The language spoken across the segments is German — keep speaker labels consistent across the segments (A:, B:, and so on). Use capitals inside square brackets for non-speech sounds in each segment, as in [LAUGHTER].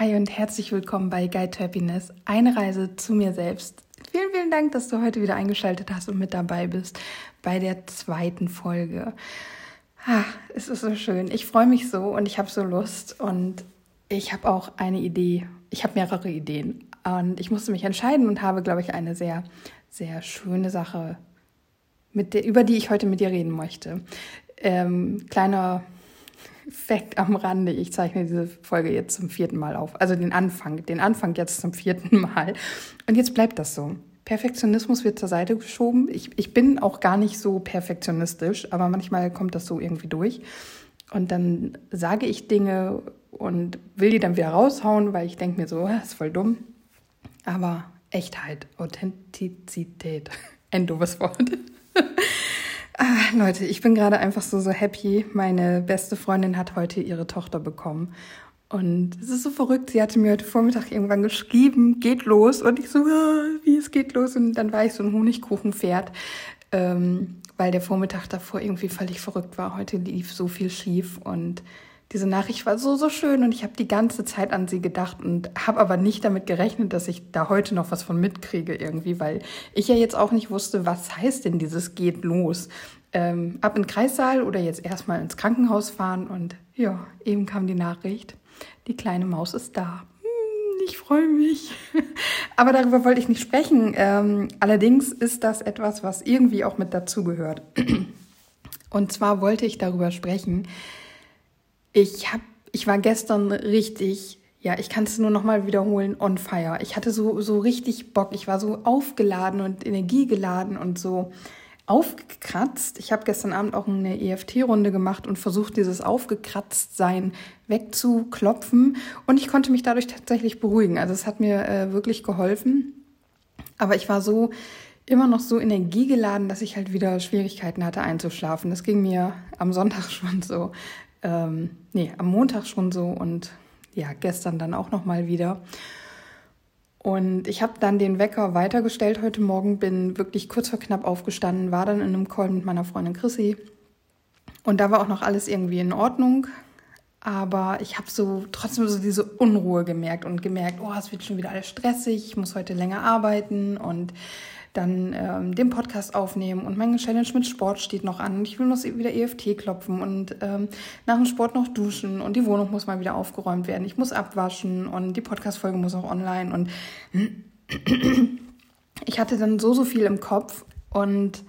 A: Hi und herzlich willkommen bei Guide to Happiness, eine Reise zu mir selbst. Vielen, vielen Dank, dass du heute wieder eingeschaltet hast und mit dabei bist bei der zweiten Folge. Ah, es ist so schön. Ich freue mich so und ich habe so Lust und ich habe auch eine Idee. Ich habe mehrere Ideen und ich musste mich entscheiden und habe, glaube ich, eine sehr, sehr schöne Sache, mit der, über die ich heute mit dir reden möchte. Ähm, kleiner Fact am Rande, ich zeichne diese Folge jetzt zum vierten Mal auf. Also den Anfang, den Anfang jetzt zum vierten Mal. Und jetzt bleibt das so. Perfektionismus wird zur Seite geschoben. Ich, ich bin auch gar nicht so perfektionistisch, aber manchmal kommt das so irgendwie durch. Und dann sage ich Dinge und will die dann wieder raushauen, weil ich denke mir so, das ist voll dumm. Aber Echtheit, Authentizität, [LAUGHS] ein doofes Wort. Ah, Leute, ich bin gerade einfach so, so happy. Meine beste Freundin hat heute ihre Tochter bekommen. Und es ist so verrückt. Sie hatte mir heute Vormittag irgendwann geschrieben, geht los. Und ich so, ah, wie es geht los. Und dann war ich so ein Honigkuchenpferd, ähm, weil der Vormittag davor irgendwie völlig verrückt war. Heute lief so viel schief und diese Nachricht war so, so schön und ich habe die ganze Zeit an sie gedacht und habe aber nicht damit gerechnet, dass ich da heute noch was von mitkriege irgendwie, weil ich ja jetzt auch nicht wusste, was heißt denn dieses geht los. Ähm, ab in den Kreissaal oder jetzt erstmal ins Krankenhaus fahren und ja, eben kam die Nachricht, die kleine Maus ist da. Hm, ich freue mich. [LAUGHS] Aber darüber wollte ich nicht sprechen. Ähm, allerdings ist das etwas, was irgendwie auch mit dazugehört. [CLEARS THROAT] Und zwar wollte ich darüber sprechen, ich hab, ich war gestern richtig, ja, ich kann es nur noch mal wiederholen, on fire. Ich hatte so, so richtig Bock. Ich war so aufgeladen und energiegeladen und so aufgekratzt. Ich habe gestern Abend auch eine EFT-Runde gemacht und versucht, dieses Aufgekratztsein wegzuklopfen. Und ich konnte mich dadurch tatsächlich beruhigen. Also es hat mir äh, wirklich geholfen. Aber ich war so immer noch so energiegeladen, dass ich halt wieder Schwierigkeiten hatte einzuschlafen. Das ging mir am Sonntag [LAUGHS] schon so ähm, nee, am Montag schon so und ja, gestern dann auch nochmal wieder. Und ich habe dann den Wecker weitergestellt heute Morgen, bin wirklich kurz vor knapp aufgestanden, war dann in einem Call mit meiner Freundin Chrissy. Und da war auch noch alles irgendwie in Ordnung. Aber ich habe so trotzdem so diese Unruhe gemerkt und gemerkt, oh, es wird schon wieder alles stressig, ich muss heute länger arbeiten und dann ähm, den Podcast aufnehmen und meine Challenge mit Sport steht noch an. Ich will noch wieder EFT klopfen und ähm, nach dem Sport noch duschen und die Wohnung muss mal wieder aufgeräumt werden. Ich muss abwaschen und die Podcast-Folge muss auch online und [CLEARS THROAT] ich hatte dann so, so viel im Kopf und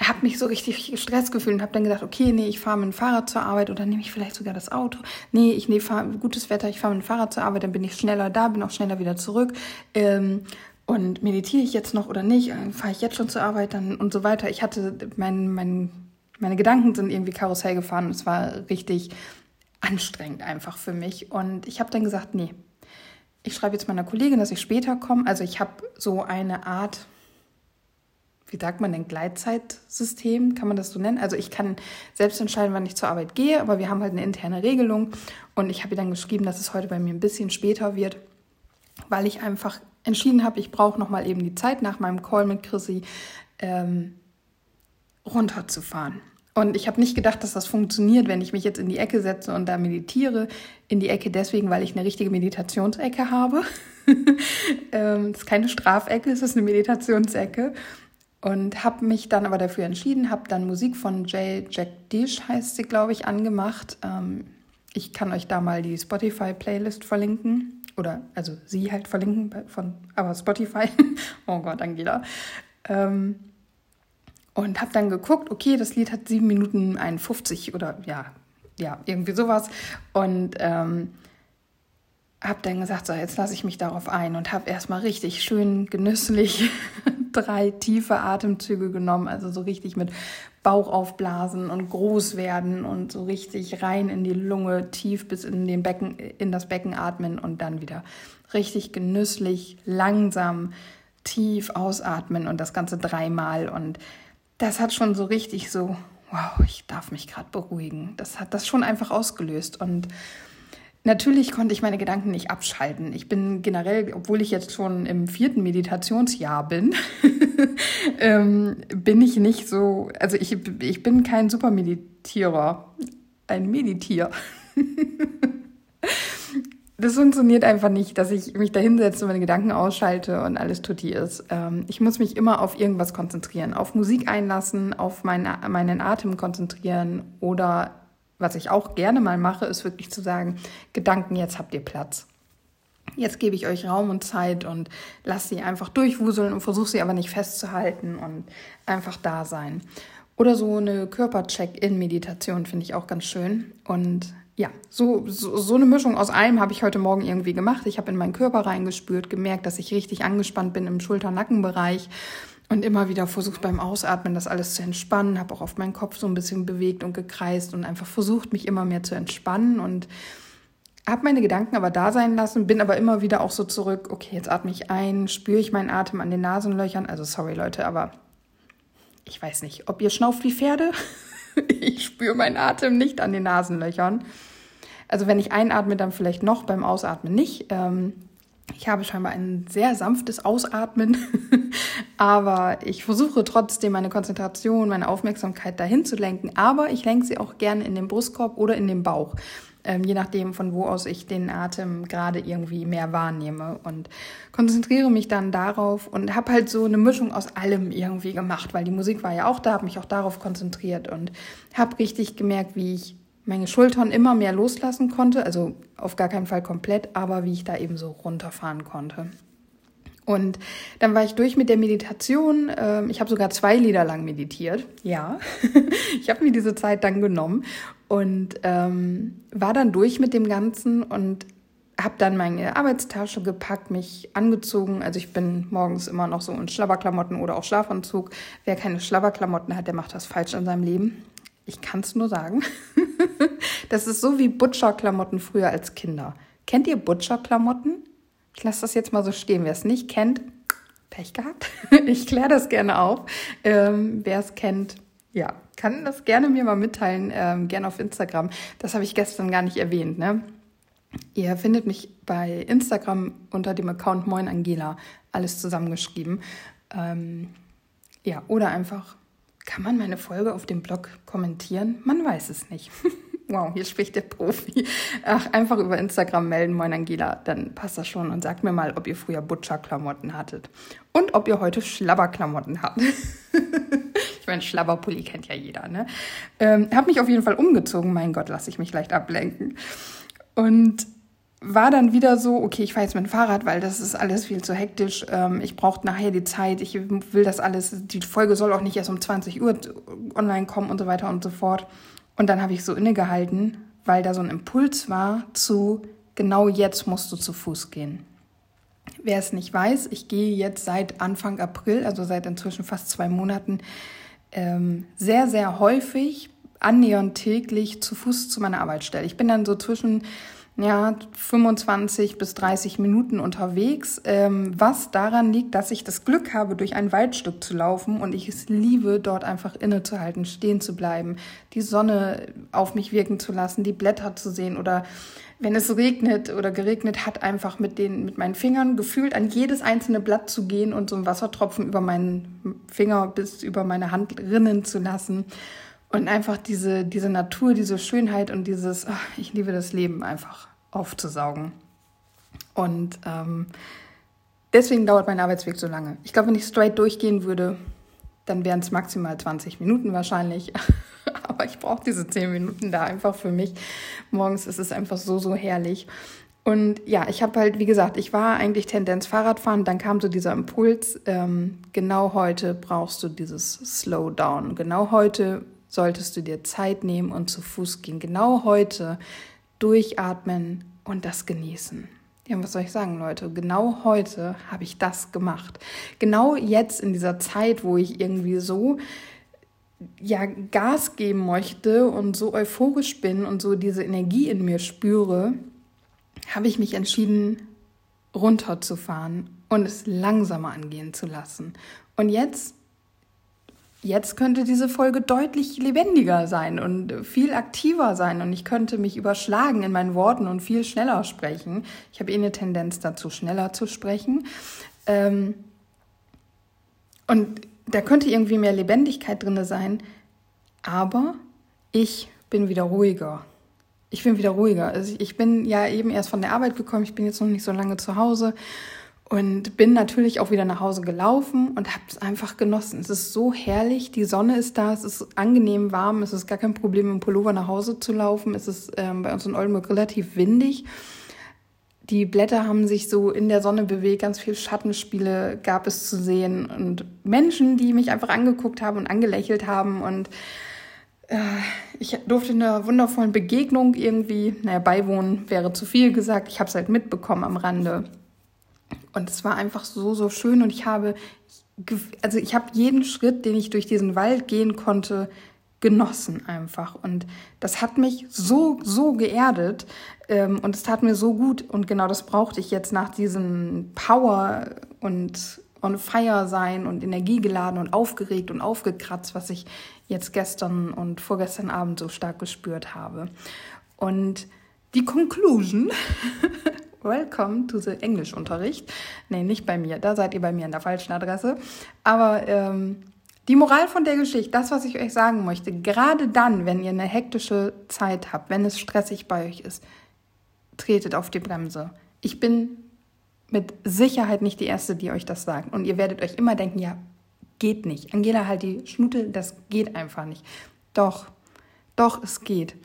A: habe mich so richtig gestresst gefühlt und habe dann gedacht, okay, nee, ich fahre mit dem Fahrrad zur Arbeit oder nehme ich vielleicht sogar das Auto. Nee, ich nehme gutes Wetter, ich fahre mit dem Fahrrad zur Arbeit, dann bin ich schneller da, bin auch schneller wieder zurück. Ähm, und meditiere ich jetzt noch oder nicht? Fahre ich jetzt schon zur Arbeit dann und so weiter. Ich hatte mein, mein, meine Gedanken sind irgendwie Karussell gefahren es war richtig anstrengend einfach für mich. Und ich habe dann gesagt, nee, ich schreibe jetzt meiner Kollegin, dass ich später komme. Also ich habe so eine Art, wie sagt man denn, Gleitzeitsystem, kann man das so nennen? Also ich kann selbst entscheiden, wann ich zur Arbeit gehe, aber wir haben halt eine interne Regelung. Und ich habe ihr dann geschrieben, dass es heute bei mir ein bisschen später wird, weil ich einfach entschieden habe, ich brauche nochmal eben die Zeit nach meinem Call mit Chrissy ähm, runterzufahren. Und ich habe nicht gedacht, dass das funktioniert, wenn ich mich jetzt in die Ecke setze und da meditiere. In die Ecke deswegen, weil ich eine richtige Meditationsecke habe. [LAUGHS] ähm, das ist keine Strafecke, es ist eine Meditationsecke. Und habe mich dann aber dafür entschieden, habe dann Musik von Jay Jack Dish, heißt sie, glaube ich, angemacht. Ähm, ich kann euch da mal die Spotify-Playlist verlinken oder also sie halt verlinken von, aber Spotify. [LAUGHS] oh Gott, Angela. Ähm, und habe dann geguckt, okay, das Lied hat 7 Minuten 51 oder ja, ja, irgendwie sowas. Und ähm, habe dann gesagt, so, jetzt lasse ich mich darauf ein und habe erstmal richtig schön genüsslich [LAUGHS] drei tiefe Atemzüge genommen, also so richtig mit Bauch aufblasen und groß werden und so richtig rein in die Lunge, tief bis in den Becken, in das Becken atmen und dann wieder richtig genüsslich, langsam, tief ausatmen und das Ganze dreimal und das hat schon so richtig so, wow, ich darf mich gerade beruhigen. Das hat das schon einfach ausgelöst und Natürlich konnte ich meine Gedanken nicht abschalten. Ich bin generell, obwohl ich jetzt schon im vierten Meditationsjahr bin, [LAUGHS] ähm, bin ich nicht so, also ich, ich bin kein Supermeditierer, ein Meditier. [LAUGHS] das funktioniert einfach nicht, dass ich mich da hinsetze und meine Gedanken ausschalte und alles tutti ist. Ähm, ich muss mich immer auf irgendwas konzentrieren, auf Musik einlassen, auf mein, meinen Atem konzentrieren oder was ich auch gerne mal mache, ist wirklich zu sagen, Gedanken, jetzt habt ihr Platz. Jetzt gebe ich euch Raum und Zeit und lasse sie einfach durchwuseln und versuche sie aber nicht festzuhalten und einfach da sein. Oder so eine Körpercheck-in-Meditation finde ich auch ganz schön. Und ja, so, so, so eine Mischung aus allem habe ich heute Morgen irgendwie gemacht. Ich habe in meinen Körper reingespürt, gemerkt, dass ich richtig angespannt bin im Schulter-Nackenbereich und immer wieder versucht beim Ausatmen das alles zu entspannen, habe auch auf meinen Kopf so ein bisschen bewegt und gekreist und einfach versucht, mich immer mehr zu entspannen und habe meine Gedanken aber da sein lassen, bin aber immer wieder auch so zurück, okay, jetzt atme ich ein, spüre ich meinen Atem an den Nasenlöchern. Also sorry Leute, aber ich weiß nicht, ob ihr schnauft wie Pferde. [LAUGHS] ich spüre meinen Atem nicht an den Nasenlöchern. Also wenn ich einatme, dann vielleicht noch, beim Ausatmen nicht. Ähm, ich habe scheinbar ein sehr sanftes Ausatmen, [LAUGHS] aber ich versuche trotzdem meine Konzentration, meine Aufmerksamkeit dahin zu lenken, aber ich lenke sie auch gerne in den Brustkorb oder in den Bauch ähm, je nachdem, von wo aus ich den Atem gerade irgendwie mehr wahrnehme und konzentriere mich dann darauf und habe halt so eine Mischung aus allem irgendwie gemacht, weil die Musik war ja auch da, habe mich auch darauf konzentriert und habe richtig gemerkt, wie ich meine Schultern immer mehr loslassen konnte, also auf gar keinen Fall komplett, aber wie ich da eben so runterfahren konnte. Und dann war ich durch mit der Meditation. Ähm, ich habe sogar zwei Lieder lang meditiert. Ja, [LAUGHS] ich habe mir diese Zeit dann genommen und ähm, war dann durch mit dem Ganzen und habe dann meine Arbeitstasche gepackt, mich angezogen. Also ich bin morgens immer noch so in Schlabberklamotten oder auch Schlafanzug. Wer keine Schlabberklamotten hat, der macht das falsch in seinem Leben. Ich kann es nur sagen. [LAUGHS] das ist so wie Butcher-Klamotten früher als Kinder. Kennt ihr Butcher-Klamotten? Ich lasse das jetzt mal so stehen. Wer es nicht kennt, Pech gehabt. [LAUGHS] Ich kläre das gerne auf. Ähm, Wer es kennt, ja, kann das gerne mir mal mitteilen, ähm, gerne auf Instagram. Das habe ich gestern gar nicht erwähnt. Ne? Ihr findet mich bei Instagram unter dem Account Moin Angela, alles zusammengeschrieben. Ähm, ja, oder einfach, kann man meine Folge auf dem Blog kommentieren? Man weiß es nicht. [LAUGHS] Wow, hier spricht der Profi. Ach, einfach über Instagram melden, moin Angela, dann passt das schon und sagt mir mal, ob ihr früher Butcher-Klamotten hattet und ob ihr heute Schlabberklamotten habt. [LAUGHS] ich meine, Schlabberpulli kennt ja jeder, ne? Ähm, hab mich auf jeden Fall umgezogen, mein Gott, lasse ich mich leicht ablenken. Und war dann wieder so, okay, ich fahre jetzt mit dem Fahrrad, weil das ist alles viel zu hektisch. Ähm, ich brauche nachher die Zeit, ich will das alles, die Folge soll auch nicht erst um 20 Uhr online kommen und so weiter und so fort. Und dann habe ich so innegehalten, weil da so ein Impuls war zu, genau jetzt musst du zu Fuß gehen. Wer es nicht weiß, ich gehe jetzt seit Anfang April, also seit inzwischen fast zwei Monaten, ähm, sehr, sehr häufig, annähernd täglich zu Fuß zu meiner Arbeitsstelle. Ich bin dann so zwischen ja, 25 bis 30 Minuten unterwegs, ähm, was daran liegt, dass ich das Glück habe, durch ein Waldstück zu laufen und ich es liebe, dort einfach innezuhalten, stehen zu bleiben, die Sonne auf mich wirken zu lassen, die Blätter zu sehen oder wenn es regnet oder geregnet hat, einfach mit den, mit meinen Fingern gefühlt an jedes einzelne Blatt zu gehen und so einen Wassertropfen über meinen Finger bis über meine Hand rinnen zu lassen. Und einfach diese, diese Natur, diese Schönheit und dieses, ach, ich liebe das Leben einfach aufzusaugen. Und ähm, deswegen dauert mein Arbeitsweg so lange. Ich glaube, wenn ich straight durchgehen würde, dann wären es maximal 20 Minuten wahrscheinlich. [LAUGHS] Aber ich brauche diese 10 Minuten da einfach für mich. Morgens ist es einfach so, so herrlich. Und ja, ich habe halt, wie gesagt, ich war eigentlich Tendenz Fahrradfahren, dann kam so dieser Impuls, ähm, genau heute brauchst du dieses Slowdown. Genau heute solltest du dir Zeit nehmen und zu Fuß gehen. Genau heute durchatmen und das genießen. Ja, was soll ich sagen, Leute? Genau heute habe ich das gemacht. Genau jetzt in dieser Zeit, wo ich irgendwie so ja Gas geben möchte und so euphorisch bin und so diese Energie in mir spüre, habe ich mich entschieden, runterzufahren und es langsamer angehen zu lassen. Und jetzt Jetzt könnte diese Folge deutlich lebendiger sein und viel aktiver sein und ich könnte mich überschlagen in meinen Worten und viel schneller sprechen. Ich habe eh eine Tendenz dazu, schneller zu sprechen. Ähm, und da könnte irgendwie mehr Lebendigkeit drin sein, aber ich bin wieder ruhiger. ich bin wieder ruhiger. Also ich bin ja eben erst von der Arbeit gekommen, ich bin jetzt noch nicht so lange zu Hause und bin natürlich auch wieder nach Hause gelaufen und habe es einfach genossen. Es ist so herrlich, die Sonne ist da, es ist angenehm warm, es ist gar kein Problem, im Pullover nach Hause zu laufen. Es ist ähm, bei uns in Oldenburg relativ windig. Die Blätter haben sich so in der Sonne bewegt, ganz viel Schattenspiele gab es zu sehen und Menschen, die mich einfach angeguckt haben und angelächelt haben und äh, ich durfte einer wundervollen Begegnung irgendwie, naja, beiwohnen wäre zu viel gesagt, ich habe es halt mitbekommen am Rande und es war einfach so, so schön und ich habe, also ich habe jeden Schritt, den ich durch diesen Wald gehen konnte, genossen einfach. Und das hat mich so, so geerdet ähm, und es tat mir so gut. Und genau das brauchte ich jetzt nach diesem Power und on fire sein und energiegeladen und aufgeregt und aufgekratzt, was ich jetzt gestern und vorgestern Abend so stark gespürt habe. Und die Conclusion [LAUGHS] Welcome to the Englischunterricht. Nee, nicht bei mir. Da seid ihr bei mir an der falschen Adresse. Aber ähm, die Moral von der Geschichte, das, was ich euch sagen möchte, gerade dann, wenn ihr eine hektische Zeit habt, wenn es stressig bei euch ist, tretet auf die Bremse. Ich bin mit Sicherheit nicht die Erste, die euch das sagt. Und ihr werdet euch immer denken, ja, geht nicht. Angela, halt die Schnute, das geht einfach nicht. Doch, doch, es geht.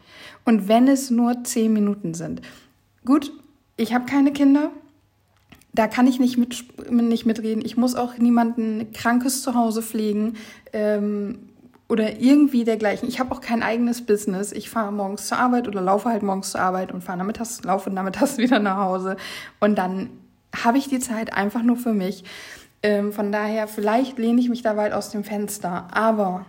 A: Und wenn es nur zehn Minuten sind. Gut, ich habe keine Kinder. Da kann ich nicht, mit, nicht mitreden. Ich muss auch niemanden Krankes zu Hause pflegen ähm, oder irgendwie dergleichen. Ich habe auch kein eigenes Business. Ich fahre morgens zur Arbeit oder laufe halt morgens zur Arbeit und fahre nachmittags, laufe nachmittags [LAUGHS] wieder nach Hause. Und dann habe ich die Zeit einfach nur für mich. Ähm, von daher, vielleicht lehne ich mich da weit aus dem Fenster. Aber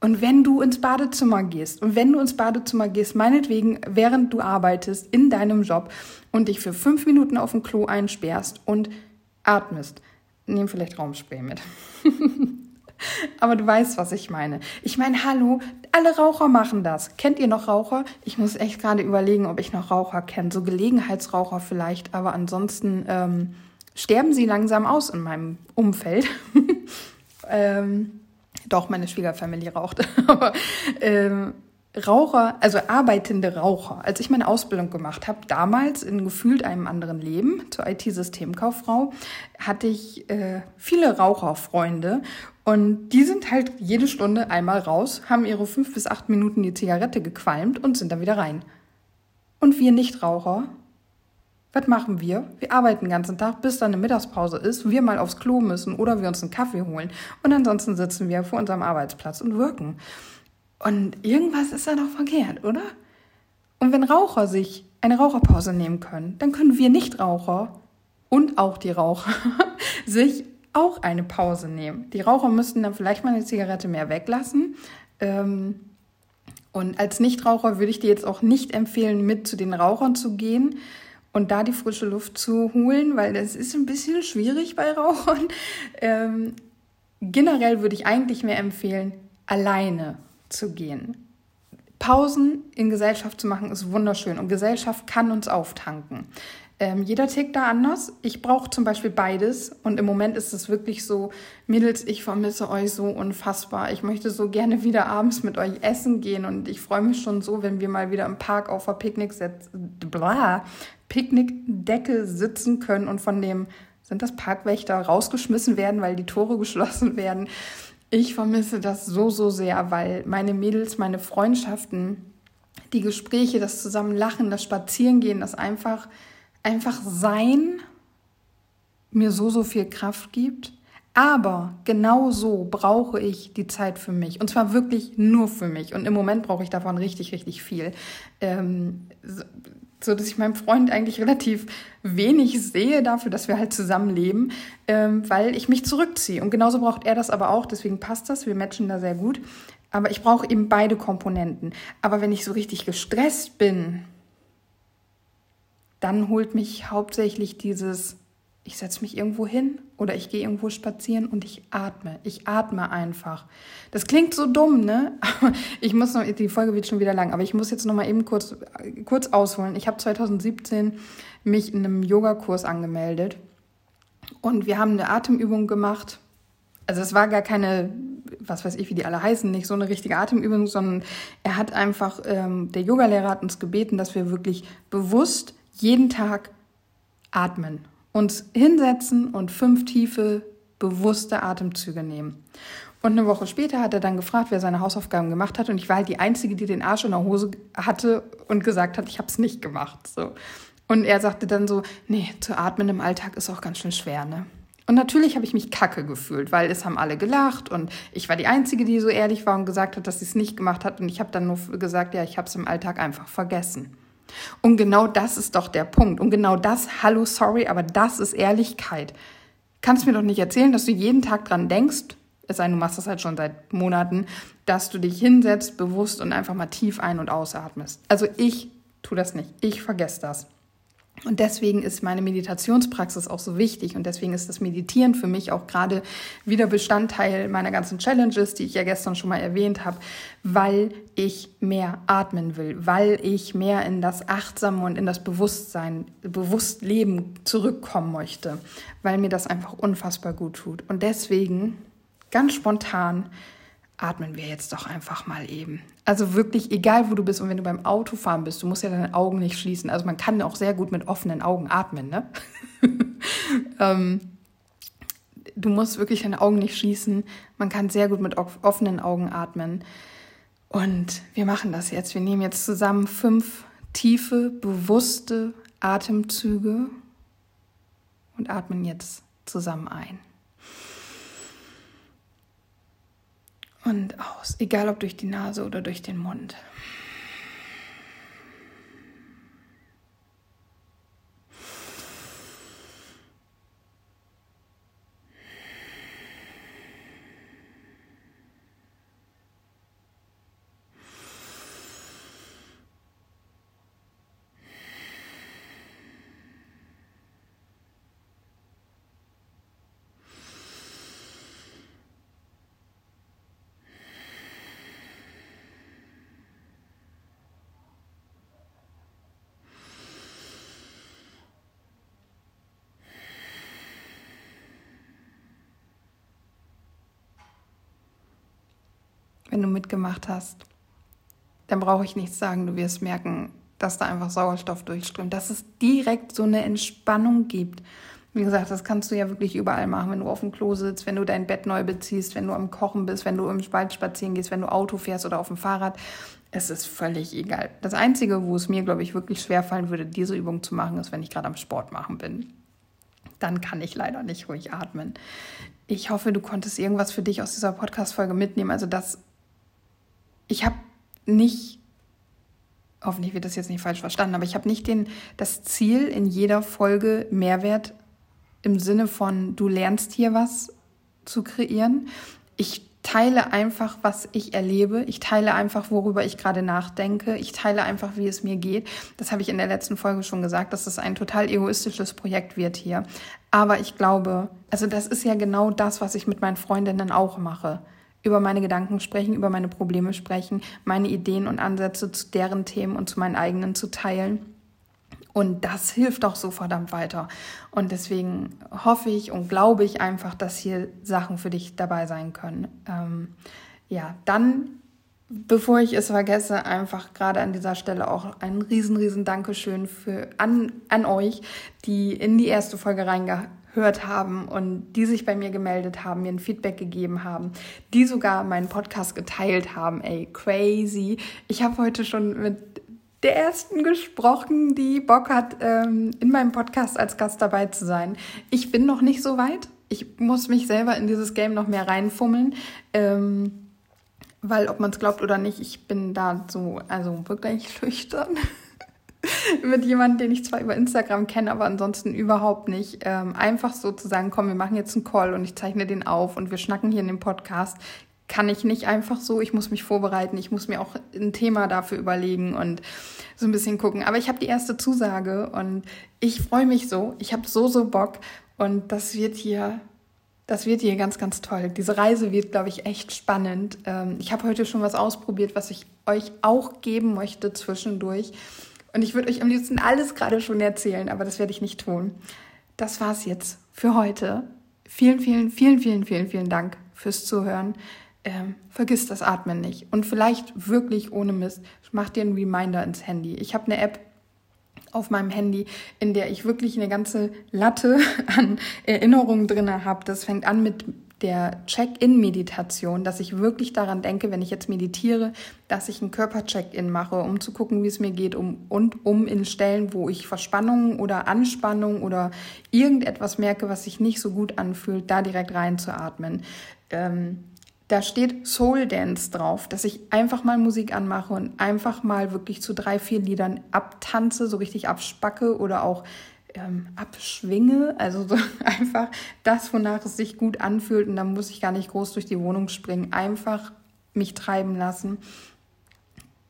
A: und wenn du ins Badezimmer gehst und wenn du ins Badezimmer gehst, meinetwegen, während du arbeitest in deinem Job und dich für fünf Minuten auf dem Klo einsperrst und atmest, nimm vielleicht Raumspray mit. [LAUGHS] Aber du weißt, was ich meine. Ich meine, hallo, alle Raucher machen das. Kennt ihr noch Raucher? Ich muss echt gerade überlegen, ob ich noch Raucher kenne. So Gelegenheitsraucher vielleicht, aber ansonsten ähm, sterben sie langsam aus in meinem Umfeld. [LAUGHS] ähm, doch, meine Schwiegerfamilie raucht. [LAUGHS] Aber ähm, Raucher, also arbeitende Raucher. Als ich meine Ausbildung gemacht habe, damals in gefühlt einem anderen Leben zur IT-Systemkauffrau, hatte ich äh, viele Raucherfreunde und die sind halt jede Stunde einmal raus, haben ihre fünf bis acht Minuten die Zigarette gequalmt und sind dann wieder rein. Und wir Nichtraucher was machen wir? Wir arbeiten den ganzen Tag, bis dann eine Mittagspause ist, wir mal aufs Klo müssen oder wir uns einen Kaffee holen. Und ansonsten sitzen wir vor unserem Arbeitsplatz und wirken. Und irgendwas ist da noch verkehrt, oder? Und wenn Raucher sich eine Raucherpause nehmen können, dann können wir Nichtraucher und auch die Raucher [LAUGHS] sich auch eine Pause nehmen. Die Raucher müssten dann vielleicht mal eine Zigarette mehr weglassen. Ähm, und als Nichtraucher würde ich dir jetzt auch nicht empfehlen, mit zu den Rauchern zu gehen und da die frische Luft zu holen, weil das ist ein bisschen schwierig bei Rauchern. [LAUGHS] Ähm, generell würde ich eigentlich mehr empfehlen, alleine zu gehen. Pausen in Gesellschaft zu machen ist wunderschön und Gesellschaft kann uns auftanken. Ähm, jeder tickt da anders. Ich brauche zum Beispiel beides und im Moment ist es wirklich so, Mädels, ich vermisse euch so unfassbar. Ich möchte so gerne wieder abends mit euch essen gehen und ich freue mich schon so, wenn wir mal wieder im Park auf der Picknick bla, Picknickdecke sitzen können und von dem, sind das Parkwächter, rausgeschmissen werden, weil die Tore geschlossen werden. Ich vermisse das so, so sehr, weil meine Mädels, meine Freundschaften, die Gespräche, das Zusammenlachen, das Spazierengehen, das einfach einfach sein mir so, so viel Kraft gibt. Aber genau so brauche ich die Zeit für mich. Und zwar wirklich nur für mich. Und im Moment brauche ich davon richtig, richtig viel. Ähm, so dass ich meinem Freund eigentlich relativ wenig sehe dafür, dass wir halt zusammenleben, ähm, weil ich mich zurückziehe. Und genauso braucht er das aber auch, deswegen passt das, wir matchen da sehr gut. Aber ich brauche eben beide Komponenten. Aber wenn ich so richtig gestresst bin, dann holt mich hauptsächlich dieses, ich setze mich irgendwo hin oder ich gehe irgendwo spazieren und ich atme. Ich atme einfach. Das klingt so dumm, ne? [LAUGHS] Ich muss noch, die Folge wird schon wieder lang, aber ich muss jetzt noch mal eben kurz, kurz ausholen. Ich habe 2017 mich in einem Yogakurs angemeldet und wir haben eine Atemübung gemacht. Also es war gar keine was weiß ich, wie die alle heißen, nicht so eine richtige Atemübung, sondern er hat einfach, ähm, der Yogalehrer hat uns gebeten, dass wir wirklich bewusst jeden Tag atmen, uns hinsetzen und fünf tiefe, bewusste Atemzüge nehmen. Und eine Woche später hat er dann gefragt, wer seine Hausaufgaben gemacht hat. Und ich war halt die Einzige, die den Arsch in der Hose hatte und gesagt hat, ich habe es nicht gemacht. So. Und er sagte dann so, nee, zu atmen im Alltag ist auch ganz schön schwer, ne? Und natürlich habe ich mich kacke gefühlt, weil es haben alle gelacht und ich war die Einzige, die so ehrlich war und gesagt hat, dass sie es nicht gemacht hat. Und ich habe dann nur gesagt, ja, ich habe es im Alltag einfach vergessen. Und genau das ist doch der Punkt. Und genau das, hallo, sorry, aber das ist Ehrlichkeit. Kannst mir doch nicht erzählen, dass du jeden Tag dran denkst, es sei denn, du machst das halt schon seit Monaten, dass du dich hinsetzt, bewusst und einfach mal tief ein- und ausatmest. Also ich tue das nicht. Ich vergesse das. Und deswegen ist meine Meditationspraxis auch so wichtig und deswegen ist das Meditieren für mich auch gerade wieder Bestandteil meiner ganzen Challenges, die ich ja gestern schon mal erwähnt habe, weil ich mehr atmen will, weil ich mehr in das Achtsame und in das Bewusstsein, Bewusstleben zurückkommen möchte, weil mir das einfach unfassbar gut tut. Und deswegen ganz spontan atmen wir jetzt doch einfach mal eben. Also wirklich, egal wo du bist und wenn du beim Autofahren bist, du musst ja deine Augen nicht schließen. Also man kann auch sehr gut mit offenen Augen atmen, ne? [LAUGHS] ähm, du musst wirklich deine Augen nicht schließen. Man kann sehr gut mit offenen Augen atmen. Und wir machen das jetzt. Wir nehmen jetzt zusammen fünf tiefe, bewusste Atemzüge und atmen jetzt zusammen ein. Und aus, egal ob durch die Nase oder durch den Mund. Wenn du mitgemacht hast, dann brauche ich nichts sagen. Du wirst merken, dass da einfach Sauerstoff durchströmt, dass es direkt so eine Entspannung gibt. Wie gesagt, das kannst du ja wirklich überall machen, wenn du auf dem Klo sitzt, wenn du dein Bett neu beziehst, wenn du am Kochen bist, wenn du im Wald spazieren gehst, wenn du Auto fährst oder auf dem Fahrrad. Es ist völlig egal. Das Einzige, wo es mir, glaube ich, wirklich schwerfallen würde, diese Übung zu machen, ist, wenn ich gerade am Sport machen bin. Dann kann ich leider nicht ruhig atmen. Ich hoffe, du konntest irgendwas für dich aus dieser Podcast-Folge mitnehmen. Also, das ich habe nicht, hoffentlich wird das jetzt nicht falsch verstanden, aber ich habe nicht den, das Ziel in jeder Folge Mehrwert im Sinne von, du lernst hier was zu kreieren. Ich teile einfach, was ich erlebe. Ich teile einfach, worüber ich gerade nachdenke. Ich teile einfach, wie es mir geht. Das habe ich in der letzten Folge schon gesagt, dass das ein total egoistisches Projekt wird hier. Aber ich glaube, also das ist ja genau das, was ich mit meinen Freundinnen auch mache über meine Gedanken sprechen, über meine Probleme sprechen, meine Ideen und Ansätze zu deren Themen und zu meinen eigenen zu teilen. Und das hilft auch so verdammt weiter. Und deswegen hoffe ich und glaube ich einfach, dass hier Sachen für dich dabei sein können. Ähm, ja, dann, bevor ich es vergesse, einfach gerade an dieser Stelle auch ein riesen, riesen Dankeschön für, an, an euch, die in die erste Folge reingehört gehört haben und die sich bei mir gemeldet haben, mir ein Feedback gegeben haben, die sogar meinen Podcast geteilt haben. Ey, crazy. Ich habe heute schon mit der ersten gesprochen, die Bock hat, ähm, in meinem Podcast als Gast dabei zu sein. Ich bin noch nicht so weit. Ich muss mich selber in dieses Game noch mehr reinfummeln. Ähm, weil, ob man es glaubt oder nicht, ich bin da so, also wirklich [LAUGHS] schüchtern. Mit jemandem, den ich zwar über Instagram kenne, aber ansonsten überhaupt nicht. Ähm, einfach so zu sagen, komm, wir machen jetzt einen Call und ich zeichne den auf und wir schnacken hier in dem Podcast, kann ich nicht einfach so. Ich muss mich vorbereiten, ich muss mir auch ein Thema dafür überlegen und so ein bisschen gucken. Aber ich habe die erste Zusage und ich freue mich so. Ich habe so, so Bock und das wird hier das wird hier ganz, ganz toll. Diese Reise wird, glaube ich, echt spannend. Ähm, ich habe heute schon was ausprobiert, was ich euch auch geben möchte zwischendurch. Und ich würde euch am liebsten alles gerade schon erzählen, aber das werde ich nicht tun. Das war's jetzt für heute. Vielen, vielen, vielen, vielen, vielen, vielen Dank fürs Zuhören. ähm, vergiss das Atmen nicht. Und vielleicht wirklich ohne Mist, mach dir einen Reminder ins Handy. Ich habe eine App auf meinem Handy, in der ich wirklich eine ganze Latte [LAUGHS] an Erinnerungen drin habe. Das fängt an mit der Check-in-Meditation, dass ich wirklich daran denke, wenn ich jetzt meditiere, dass ich einen Körper-Check-in mache, um zu gucken, wie es mir geht um, und um in Stellen, wo ich Verspannung oder Anspannung oder irgendetwas merke, was sich nicht so gut anfühlt, da direkt reinzuatmen. Ähm, da steht Soul Dance drauf, dass ich einfach mal Musik anmache und einfach mal wirklich zu drei, vier Liedern abtanze, so richtig abspacke oder auch ähm, abschwinge. Also so [LAUGHS] einfach das, wonach es sich gut anfühlt. Und dann muss ich gar nicht groß durch die Wohnung springen. Einfach mich treiben lassen.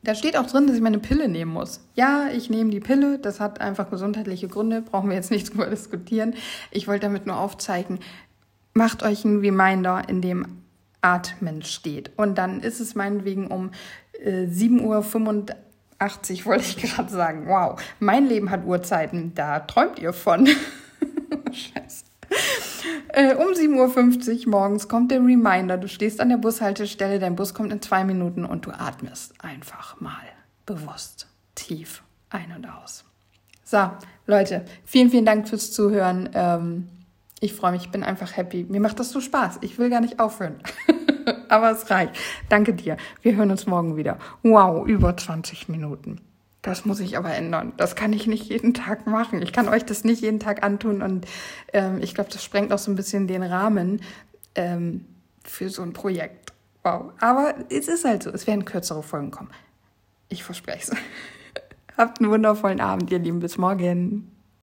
A: Da steht auch drin, dass ich meine Pille nehmen muss. Ja, ich nehme die Pille. Das hat einfach gesundheitliche Gründe. Brauchen wir jetzt nicht [LAUGHS] drüber diskutieren. Ich wollte damit nur aufzeigen, macht euch einen Reminder, in dem Atmen steht. Und dann ist es meinetwegen um äh, 7.85 Uhr, wollte ich gerade sagen. Wow, mein Leben hat Uhrzeiten, da träumt ihr von. [LAUGHS] Scheiße. Äh, um 7.50 Uhr morgens kommt der Reminder, du stehst an der Bushaltestelle, dein Bus kommt in zwei Minuten und du atmest einfach mal bewusst tief ein und aus. So, Leute, vielen, vielen Dank fürs Zuhören. Ähm, ich freue mich, ich bin einfach happy. Mir macht das so Spaß. Ich will gar nicht aufhören. [LAUGHS] Aber es reicht. Danke dir. Wir hören uns morgen wieder. Wow, über 20 Minuten. Das muss ich aber ändern. Das kann ich nicht jeden Tag machen. Ich kann euch das nicht jeden Tag antun. Und ähm, ich glaube, das sprengt auch so ein bisschen den Rahmen ähm, für so ein Projekt. Wow. Aber es ist halt so. Es werden kürzere Folgen kommen. Ich verspreche es. [LAUGHS] Habt einen wundervollen Abend, ihr Lieben. Bis morgen.